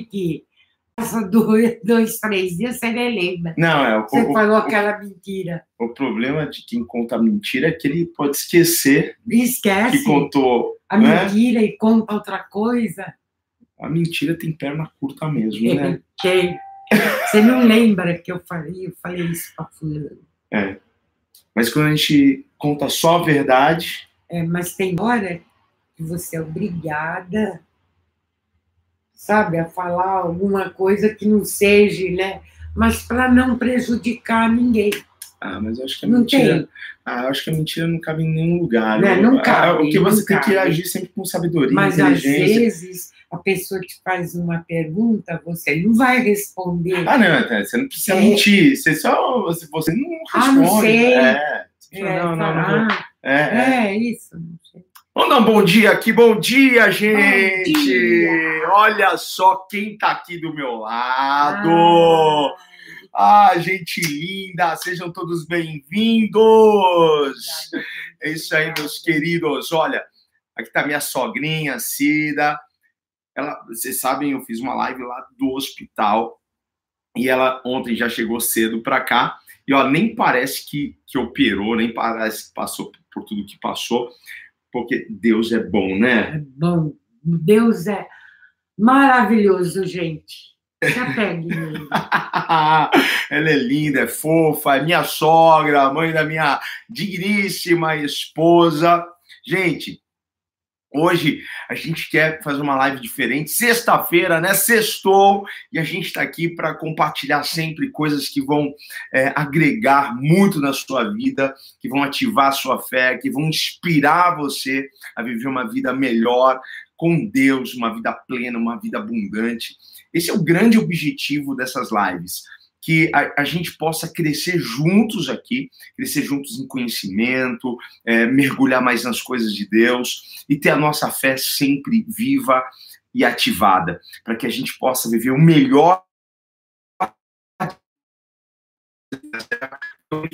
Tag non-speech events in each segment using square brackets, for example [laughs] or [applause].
que passa [laughs] dois, dois, três dias, você nem lembra. Não, é o, Você o, falou o- aquela mentira. o problema de quem conta mentira é que ele pode esquecer que Esquece contou. a né? mentira e conta outra coisa. A mentira tem perna curta mesmo, né? Tem. Você não lembra que eu falei, eu falei isso para fulano. Mas quando a gente conta só a verdade, É, mas tem hora que você é obrigada, sabe, a falar alguma coisa que não seja, né? Mas para não prejudicar ninguém. ah, mas eu acho que a Não mentira. tem. Ah, acho que a mentira não cabe em nenhum lugar. Né, não Ah, cabe, O que você não tem que cabe. agir sempre com sabedoria, Mas às vezes a pessoa te faz uma pergunta, você não vai responder. Ah, não, tá, você não precisa É. mentir. Você só. Você, você não Ah, responde. não sei. É. Você fala, É, não, não, não. vou. É, é. é, isso. Vamos dar um bom dia aqui. Bom dia, gente. dia. Olha só quem tá aqui do meu lado. Ah, Ah, gente linda, sejam todos bem-vindos. É isso aí, meus queridos. Olha, aqui tá minha sogrinha, Cida. Ela, vocês sabem, eu fiz uma live lá do hospital e ela ontem já chegou cedo para cá. E ó, nem parece que, que operou, nem parece que passou por tudo que passou, porque Deus é bom, né? É bom. Deus é maravilhoso, gente. Se apegue nele. [laughs] Ela é linda, é fofa, é minha sogra, mãe da minha digníssima esposa. Gente, hoje a gente quer fazer uma live diferente. Sexta-feira, né? Sextou e a gente está aqui para compartilhar sempre coisas que vão é, agregar muito na sua vida, que vão ativar a sua fé, que vão inspirar você a viver uma vida melhor com Deus, uma vida plena, uma vida abundante. Esse é o grande objetivo dessas lives. Que a, a gente possa crescer juntos aqui, crescer juntos em conhecimento, é, mergulhar mais nas coisas de Deus e ter a nossa fé sempre viva e ativada, para que a gente possa viver o melhor.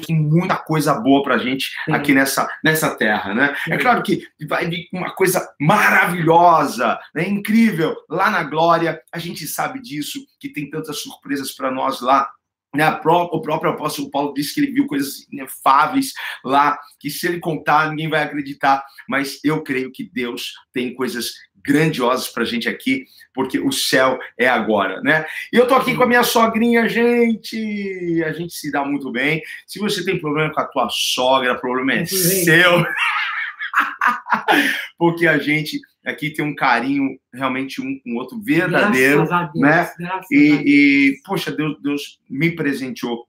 Tem muita coisa boa para a gente aqui nessa, nessa terra, né? É claro que vai vir uma coisa maravilhosa, né? incrível, lá na glória, a gente sabe disso, que tem tantas surpresas para nós lá. Né? O próprio apóstolo Paulo disse que ele viu coisas inefáveis lá, que se ele contar, ninguém vai acreditar, mas eu creio que Deus tem coisas grandiosas para a gente aqui, porque o céu é agora, né? E eu tô aqui com a minha sogrinha, gente, a gente se dá muito bem. Se você tem problema com a tua sogra, o problema é Muito seu. [laughs] Porque a gente aqui tem um carinho realmente um com o outro verdadeiro. Graças a Deus. né? Graças a Deus. E, e, poxa, Deus, Deus me presenteou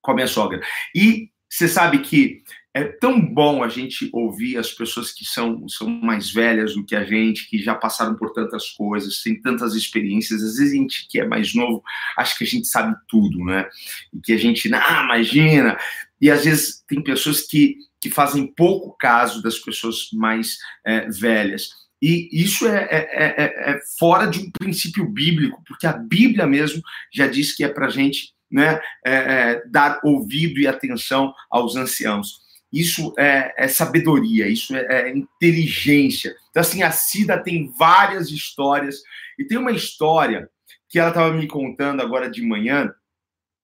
com a minha sogra. E você sabe que é tão bom a gente ouvir as pessoas que são, são mais velhas do que a gente, que já passaram por tantas coisas, têm tantas experiências. Às vezes a gente que é mais novo acha que a gente sabe tudo, né? E que a gente, ah, imagina. E às vezes tem pessoas que, que fazem pouco caso das pessoas mais é, velhas. E isso é, é, é, é fora de um princípio bíblico, porque a Bíblia mesmo já diz que é para a gente né, é, é, dar ouvido e atenção aos anciãos. Isso é, é sabedoria, isso é, é inteligência. Então, assim, a Cida tem várias histórias, e tem uma história que ela estava me contando agora de manhã.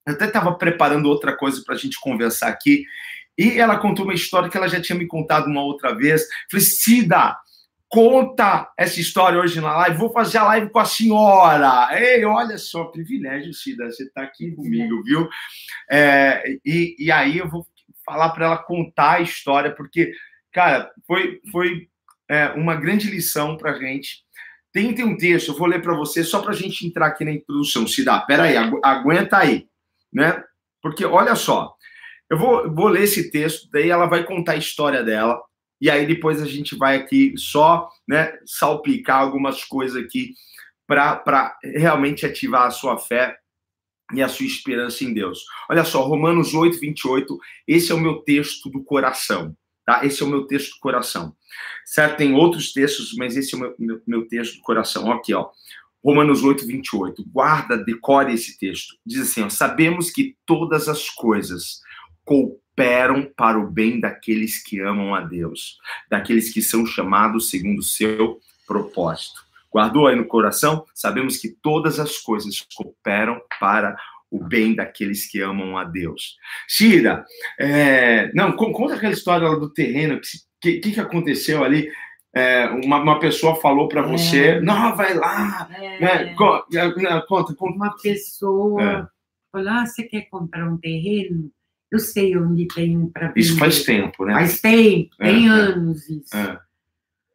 Eu até estava preparando outra coisa para a gente conversar aqui, e ela contou uma história que ela já tinha me contado uma outra vez. Falei, Cida, conta essa história hoje na live, vou fazer a live com a senhora. Ei, olha só, privilégio, Cida, você está aqui comigo, viu? É, e, e aí eu vou falar para ela contar a história, porque, cara, foi, foi é, uma grande lição para gente. Tem, tem um texto, eu vou ler para você, só para a gente entrar aqui na introdução. Cida, peraí, agu aguenta aí, né? Porque, olha só, eu vou, vou ler esse texto, daí ela vai contar a história dela, e aí depois a gente vai aqui só né, salpicar algumas coisas aqui para realmente ativar a sua fé e a sua esperança em Deus. Olha só, Romanos 8, 28, esse é o meu texto do coração, tá? Esse é o meu texto do coração. Certo? Tem outros textos, mas esse é o meu, meu, meu texto do coração. Aqui, ó. Romanos 8, 28. Guarda, decore esse texto. Diz assim, ó, sabemos que todas as coisas para o bem daqueles que amam a Deus, daqueles que são chamados segundo o seu propósito. Guardou aí no coração? Sabemos que todas as coisas cooperam para o bem daqueles que amam a Deus. Cida, é... não, conta aquela história do terreno, o que, que, que aconteceu ali? É, uma, uma, pessoa falou para você, é. não, vai lá. É. Né? Conta, conta, conta. Uma pessoa é. falou, ah, você quer comprar um terreno? Eu sei onde tem um para Isso faz tempo, né? Faz tempo, é, tem é. anos isso.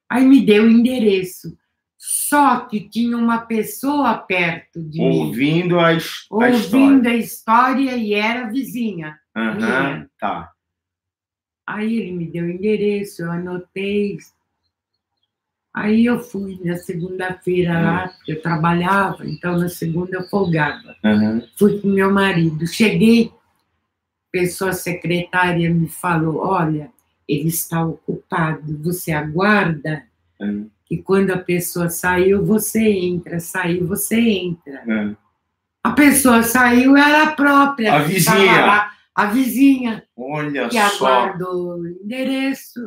Aí me deu o endereço. Só que tinha uma pessoa perto de ouvindo mim. A, a ouvindo a história e era vizinha. Uhum, tá. Aí ele me deu o endereço, eu anotei. Aí eu fui na segunda-feira uhum. lá, porque eu trabalhava, então na segunda eu folgava. Uhum. Fui com meu marido. Cheguei, pessoa secretária me falou: Olha, ele está ocupado, você aguarda. Uhum que quando a pessoa saiu, você entra, saiu, você entra. É. A pessoa saiu, era a própria. A vizinha. Lá, a vizinha. Olha que só. Que aguardou o endereço.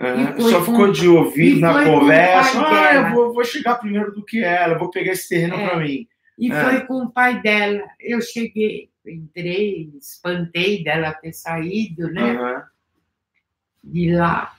É, só ficou de ouvir na conversa. Ah, eu vou, vou, chegar primeiro do que ela, vou pegar esse terreno é. para mim. E é. foi com o pai dela. Eu cheguei, entrei, espantei dela ter saído, né? Uhum. De lá.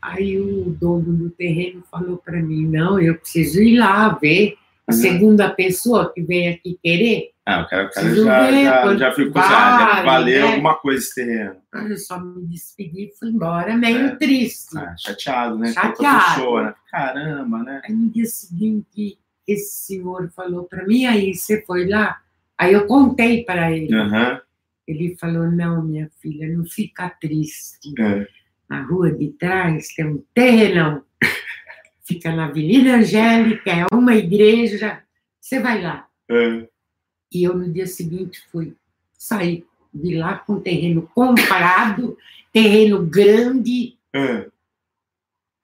Aí o dono do terreno falou para mim: não, eu preciso ir lá ver a uhum. segunda pessoa que vem aqui querer. Ah, o cara, o cara já, ver, já, já ficou vale, já valer né? alguma coisa esse terreno. Eu só me despedi e fui embora, meio é. triste. Ah, chateado, né? Chateado. Pessoa, né? Caramba, né? Aí no dia seguinte, esse senhor falou para mim: aí você foi lá? Aí eu contei para ele. Uhum. Ele falou: não, minha filha, não fica triste. É na rua de trás tem um terrenão. Fica na Avenida Angélica, é uma igreja. Você vai lá. É. E eu, no dia seguinte, fui sair de lá com terreno comprado, terreno grande. É.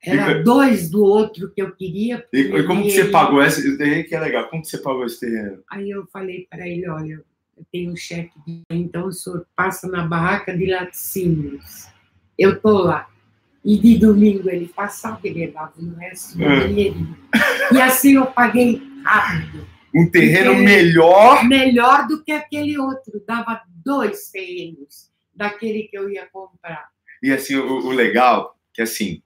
Era e, dois do outro que eu queria. E, e como que você pagou esse terreno que é legal? Como que você pagou esse terreno? Aí eu falei para ele, olha, eu tenho um cheque, de... então o senhor passa na barraca de laticínios eu tô lá. E de domingo ele passava e levava o resto do é. dinheirinho. E assim eu paguei rápido. Um terreno melhor? Melhor do que aquele outro. Dava dois terrenos daquele que eu ia comprar. E assim, o, o legal, que assim,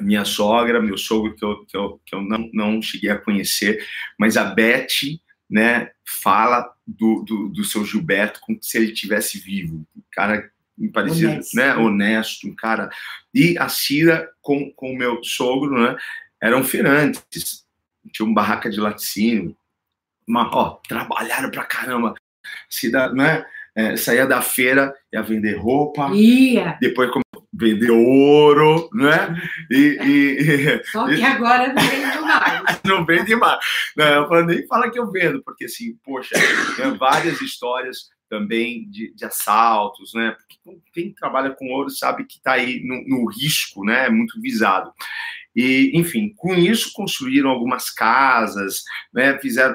minha sogra, meu sogro, que eu, que eu, que eu não, não cheguei a conhecer, mas a Beth, né, fala do, do, do seu Gilberto como se ele tivesse vivo. O cara parecido, honesto. né? Honesto, um cara. E a Cira com, com o meu sogro, né? Eram feirantes. Tinha uma barraca de laticínio. Uma, ó, trabalharam pra caramba. Cida, né? É, saía da feira, ia vender roupa. Ia. Depois vender ouro, né? E, e, [laughs] Só que agora não vende mais. [laughs] não vende mais. Não, eu nem fala que eu vendo, porque assim, poxa, tem várias histórias também de, de, assaltos, né? Porque quem trabalha com ouro sabe que está aí no, no, risco, né? Muito visado. E, enfim, com isso construíram algumas casas, né? Fizeram.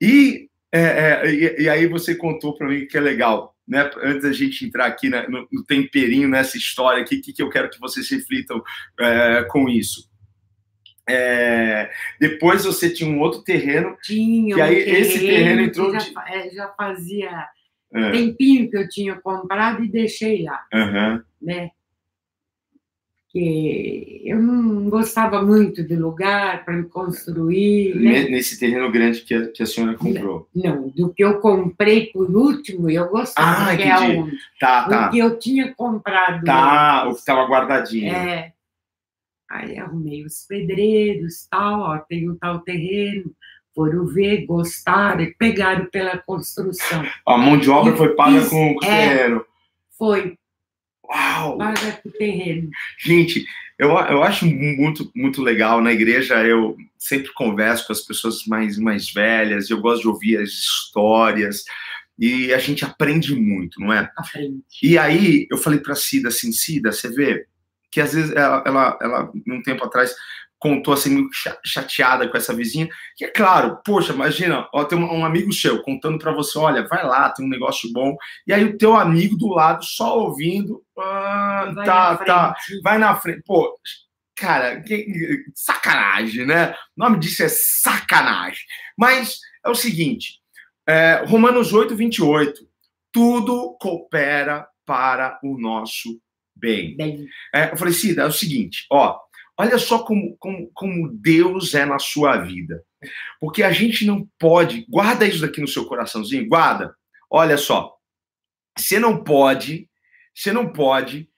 E, é, é, e, e, aí você contou para mim que é legal, né? Antes da gente entrar aqui né, no, no, temperinho nessa história aqui, que, que eu quero que vocês reflitam é, com isso. É, depois você tinha um outro terreno. Tinha. E aí esse terreno entrou. Já, de... É, já fazia é. tempinho que eu tinha comprado e deixei lá. Uhum. Né? Que eu não gostava muito do lugar para me construir. Né? Nesse terreno grande que a, que a senhora comprou? Não, do que eu comprei por último, eu gostava, ah, que é onde. Tá, tá. O que eu tinha comprado. Tá, o que estava guardadinho. É. Aí arrumei os pedreiros, tal, ó, tem um tal terreno foram ver, gostaram e pegaram pela construção. A mão de obra e foi paga com o é, terreno. Foi. Uau! O terreno. Gente, eu, eu acho muito, muito legal. Na igreja eu sempre converso com as pessoas mais, mais velhas, eu gosto de ouvir as histórias e a gente aprende muito, não é? Aprende. E aí eu falei para Cida assim, Cida, você vê que às vezes ela, ela, ela um tempo atrás contou assim, chateada com essa vizinha, que é claro, poxa, imagina, ó, tem um, um amigo seu contando para você, olha, vai lá, tem um negócio bom, e aí o teu amigo do lado só ouvindo, ah, tá, tá, vai na frente, pô, cara, que, sacanagem, né? O nome disso é sacanagem. Mas é o seguinte, é, Romanos 8, 28. Tudo coopera para o nosso bem. Bem, É, eu falei, Cida, é o seguinte, ó, olha só como, como, como Deus é na sua vida. Porque a gente não pode, guarda isso daqui no seu coraçãozinho, guarda. Olha só, você não pode, você não pode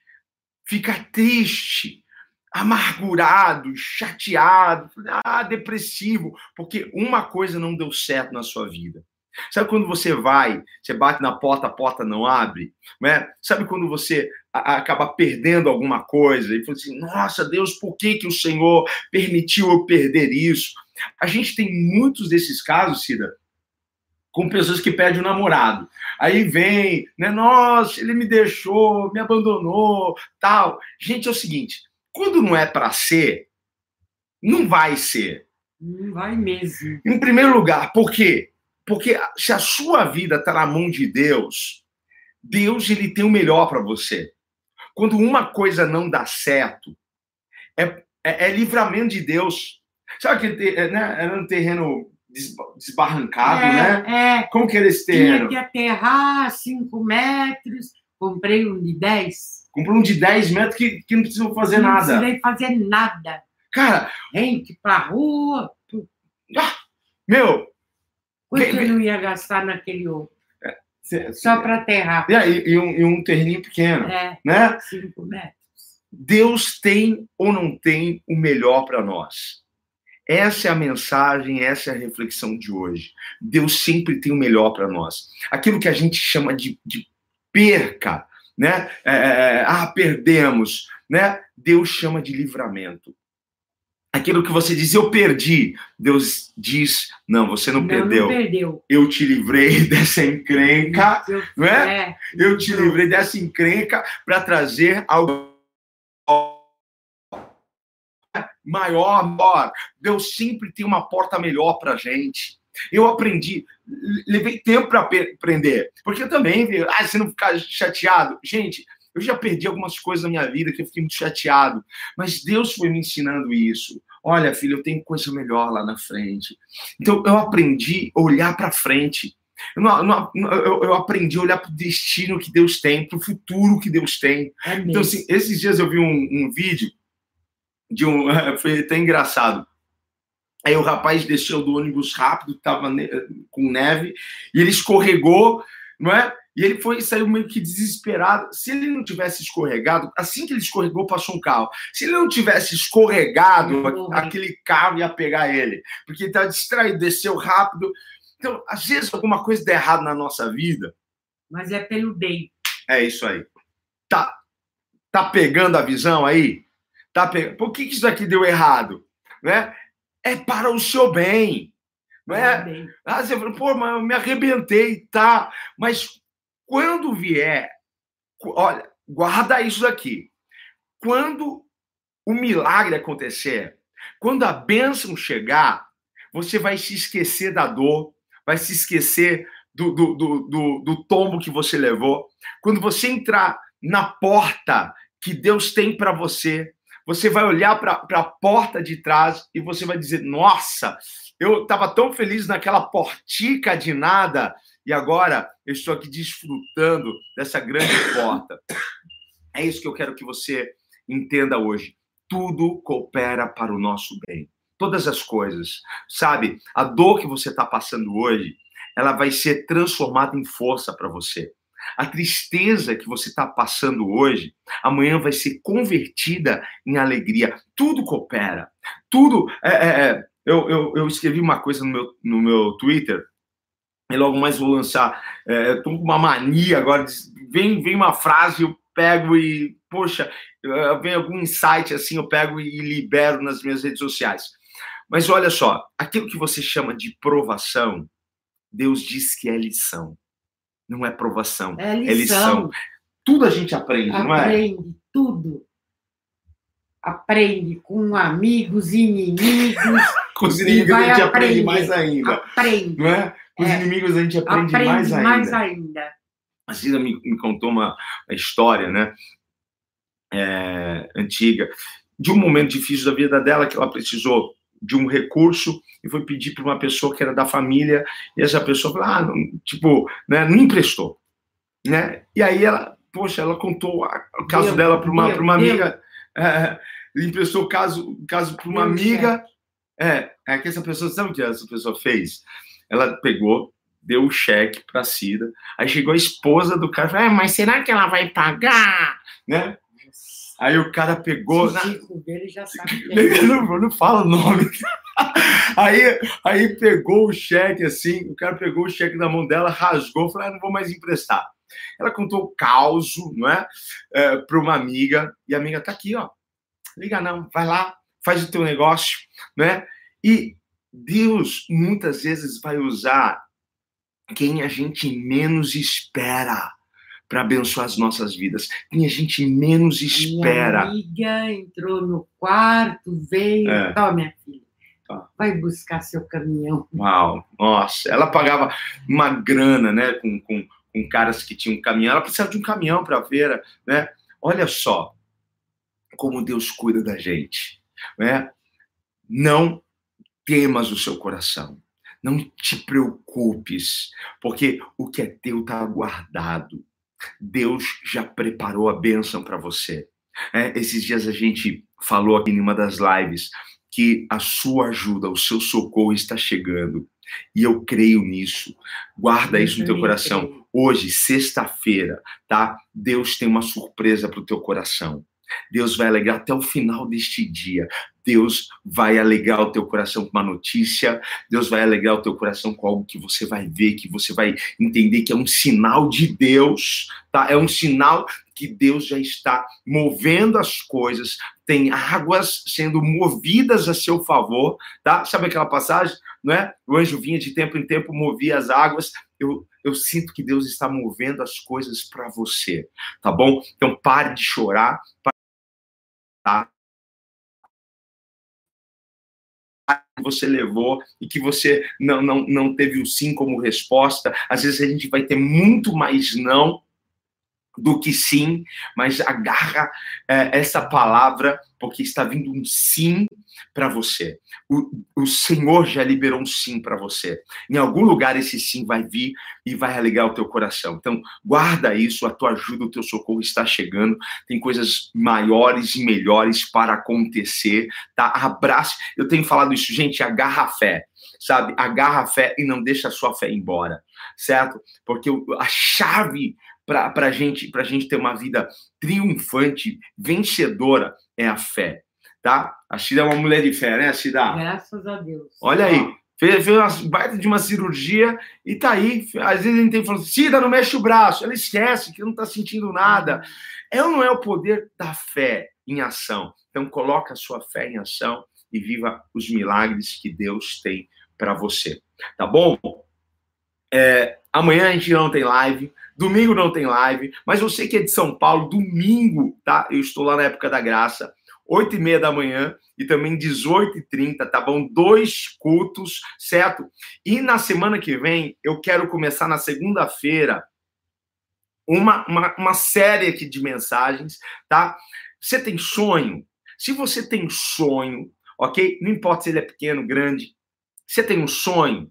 ficar triste, amargurado, chateado, ah, depressivo, porque uma coisa não deu certo na sua vida. Sabe quando você vai, você bate na porta, a porta não abre? Né? Sabe quando você acaba perdendo alguma coisa e fala assim, nossa Deus, por que, que o Senhor permitiu eu perder isso? A gente tem muitos desses casos, Cida, com pessoas que perdem o namorado. Aí vem, né? Nossa, ele me deixou, me abandonou, tal. Gente, é o seguinte: quando não é para ser, não vai ser. não vai mesmo. Em primeiro lugar, por quê? Porque se a sua vida está na mão de Deus, Deus ele tem o melhor para você. Quando uma coisa não dá certo, é, é, é livramento de Deus. Sabe te- é, né? era um terreno desba- desbarrancado, né? é, é, Como que era esse tinha terreno? que aterrar 5 metros, comprei um de 10. Comprou um de 10 metros que, que não precisou fazer não nada. precisei fazer nada. Cara, Gente pra rua, meu, quanto Vem, eu não ia gastar naquele outro? cê- Só para aterrar. e, e um, e um terreninho pequeno, É, né? 5 metros. Deus tem ou não tem o melhor para nós? Essa é a mensagem, essa é a reflexão de hoje. Deus sempre tem o melhor para nós. Aquilo que a gente chama de, de perca, né? É, é, ah, perdemos, né? Deus chama de livramento. Aquilo que você diz, eu perdi. Deus diz, não, você não, perdeu. Não perdeu. Eu te livrei [laughs] dessa encrenca, Eu- não é? é, Eu te livrei dessa encrenca para trazer algo maior, maior. Deus sempre tem uma porta melhor para gente. Eu aprendi, levei tempo para aprender, porque eu também, ah, você não ficar chateado. Gente, eu já perdi algumas coisas na minha vida que eu fiquei muito chateado, mas Deus foi me ensinando isso. Olha, filho, eu tenho coisa melhor lá na frente. Então, eu aprendi a olhar para frente. Eu, não- não- eu- eu aprendi a olhar para o destino que Deus tem, para o futuro que Deus tem. é. Então, assim, esses dias eu vi um, um vídeo de um. [laughs] Foi até engraçado. Aí o rapaz desceu do ônibus rápido, estava com neve, e ele escorregou, não é? E ele foi saiu meio que desesperado. Se ele não tivesse escorregado, assim que ele escorregou, passou um carro. Se ele não tivesse escorregado, morrer. aquele carro ia pegar ele, porque ele estava distraído, desceu rápido. Então, às vezes, alguma coisa dá errado na nossa vida, Mas é pelo bem. é isso aí. Tá, tá pegando a visão aí? Tá pegando. Por que, que isso aqui deu errado? Né? É para o seu bem. Não é? Ah, você falou, pô, mas eu me arrebentei, tá? Mas quando vier, olha, guarda isso aqui. Quando o milagre acontecer, quando a bênção chegar, você vai se esquecer da dor, vai se esquecer do, do, do, do, do tombo que você levou. Quando você entrar na porta que Deus tem para você, você vai olhar para a porta de trás e você vai dizer: Nossa, eu estava tão feliz naquela portica de nada e agora eu estou aqui desfrutando dessa grande porta. É isso que eu quero que você entenda hoje. Tudo coopera para o nosso bem. Todas as coisas. Sabe, a dor que você está passando hoje, ela vai ser transformada em força para você. A tristeza que você está passando hoje, amanhã vai ser convertida em alegria. Tudo coopera. Tudo. É, é, é. Eu, eu, eu escrevi uma coisa no meu, no meu Twitter, e logo mais vou lançar. É, Estou com uma mania agora. Vem, vem uma frase, eu pego e, poxa, vem algum insight assim, eu pego e libero nas minhas redes sociais. Mas olha só, aquilo que você chama de provação, Deus diz que é lição. Não é provação, É é lição. lição. Tudo a gente aprende, não é? Aprende tudo. Aprende com amigos, inimigos. [laughs] Com os E inimigos a gente aprende mais ainda, Aprende. não é? Com os É. inimigos a gente aprende, Aprende mais ainda. mais ainda. A Cida me, me contou uma história, né? É, antiga. de um momento difícil da vida dela, que ela precisou de um recurso e foi pedir para uma pessoa que era da família, e essa pessoa falou, ah, não, tipo, né, não emprestou, né? E aí ela, poxa, ela contou o caso meu, dela para uma, uma amiga, é, emprestou o caso, caso para uma amiga, é, é que essa pessoa, sabe o que essa pessoa fez? Ela pegou, deu o cheque para Cida, aí chegou a esposa do cara, falou, ah, mas será que ela vai pagar, né? Aí o cara pegou. Na... Dele já sabe [laughs] é. não, não fala o nome. [laughs] Aí, aí pegou o cheque assim, o cara pegou o cheque na mão dela, rasgou, falou: ah, não vou mais emprestar. Ela contou o caos, não é? é para uma amiga, e a amiga tá aqui, ó. Liga não, vai lá, faz o teu negócio, né? E Deus muitas vezes vai usar quem a gente menos espera para abençoar as nossas vidas. Quem a gente menos espera. Minha amiga entrou no quarto, veio, é. Tá, minha filha. Tá. Vai buscar seu caminhão. Uau, nossa, ela pagava uma grana, né, com, com, com caras que tinham um caminhão. Ela precisava de um caminhão para a feira, né? Olha só como Deus cuida da gente, né? Não temas o seu coração. Não te preocupes, porque o que é teu está guardado. Deus já preparou a bênção para você. É, esses dias a gente falou aqui em uma das lives que a sua ajuda, o seu socorro está chegando. E eu creio nisso. Guarda isso no teu coração. Hoje, sexta-feira, tá? Deus tem uma surpresa para o teu coração. Deus vai alegrar até o final deste dia. Deus vai alegrar o teu coração com uma notícia, Deus vai alegrar o teu coração com algo que você vai ver, que você vai entender que é um sinal de Deus, tá? É um sinal que Deus já está movendo as coisas, tem águas sendo movidas a seu favor, tá? Sabe aquela passagem, não é? O anjo vinha de tempo em tempo, movia as águas. Eu, eu sinto que Deus está movendo as coisas para você, tá bom? Então pare de chorar, tá? que você levou e que você não, não, não teve o sim como resposta. Às vezes a gente vai ter muito mais não do que sim, mas agarra é, essa palavra, porque está vindo um sim para você. O, o Senhor já liberou um sim para você. Em algum lugar esse sim vai vir e vai alegrar o teu coração. Então, guarda isso, a tua ajuda, o teu socorro está chegando. Tem coisas maiores e melhores para acontecer, tá? Abrace. Eu tenho falado isso, gente, agarra a fé, sabe? Agarra a fé e não deixa a sua fé embora, certo? Porque a chave para a gente, gente ter uma vida triunfante, vencedora, é a fé, tá? A Cida é uma mulher de fé, né, Cida? Graças a Deus. Olha aí, fez, fez uma baita de uma cirurgia e tá aí. Às vezes a gente tem falando, Cida, não mexe o braço. Ela esquece que não está sentindo nada. É ou não é o poder da fé em ação? Então, coloca a sua fé em ação e viva os milagres que Deus tem para você. Tá bom? É, amanhã a gente não tem live. Domingo não tem live, mas você que é de São Paulo, domingo, tá? Eu estou lá na época da graça, 8 e meia da manhã e também 18 e 30, tá bom? Dois cultos, certo? E na semana que vem, eu quero começar na segunda-feira uma, uma, uma série aqui de mensagens, tá? Você tem sonho? Se você tem sonho, ok? Não importa se ele é pequeno, grande, você tem um sonho,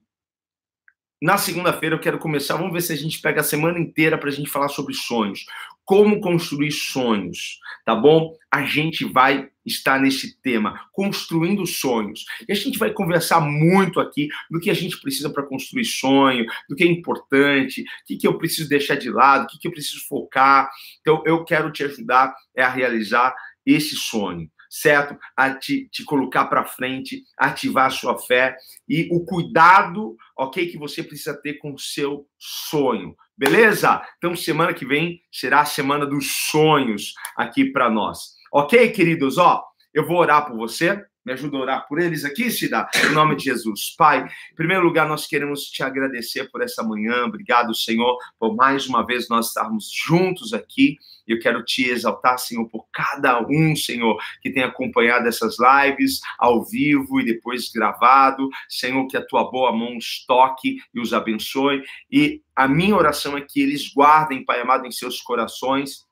na segunda-feira eu quero começar, vamos ver se a gente pega a semana inteira para a gente falar sobre sonhos. Como construir sonhos, tá bom? A gente vai estar nesse tema, construindo sonhos. E a gente vai conversar muito aqui do que a gente precisa para construir sonho, do que é importante, o que, que eu preciso deixar de lado, o que, que eu preciso focar. Então, eu quero te ajudar a realizar esse sonho certo? A te, te colocar para frente, ativar a sua fé e o cuidado, ok, que você precisa ter com o seu sonho, beleza? Então, semana que vem será a semana dos sonhos aqui para nós, ok, queridos? Ó, eu vou orar por você. Me ajuda a orar por eles aqui, Cida, em nome de Jesus. Pai, em primeiro lugar, nós queremos te agradecer por essa manhã. Obrigado, Senhor, por mais uma vez nós estarmos juntos aqui. Eu quero te exaltar, Senhor, por cada um, Senhor, que tem acompanhado essas lives ao vivo e depois gravado. Senhor, que a tua boa mão os toque e os abençoe. E a minha oração é que eles guardem, Pai amado, em seus corações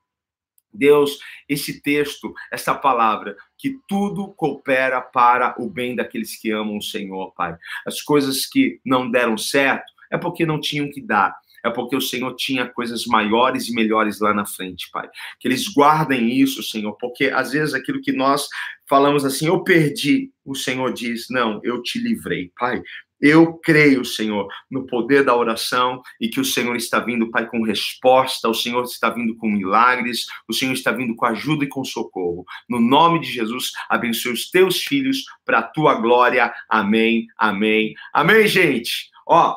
Deus, esse texto, essa palavra, que tudo coopera para o bem daqueles que amam o Senhor, Pai. As coisas que não deram certo é porque não tinham que dar é porque o Senhor tinha coisas maiores e melhores lá na frente, Pai. Que eles guardem isso, Senhor, porque às vezes aquilo que nós falamos assim, eu perdi, o Senhor diz, não, eu te livrei, Pai. Eu creio, Senhor, no poder da oração e que o Senhor está vindo, Pai, com resposta, o Senhor está vindo com milagres, o Senhor está vindo com ajuda e com socorro. No nome de Jesus, abençoe os teus filhos para a tua glória. Amém, amém, amém, gente. Ó,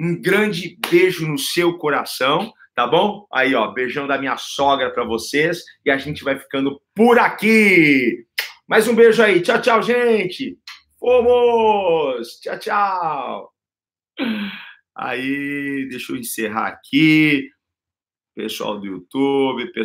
um grande beijo no seu coração, tá bom? Aí, ó, beijão da minha sogra para vocês e a gente vai ficando por aqui. Mais um beijo aí. Tchau, tchau, gente. Fomos! Tchau, tchau. Aí, deixa eu encerrar aqui. Pessoal do YouTube, pessoal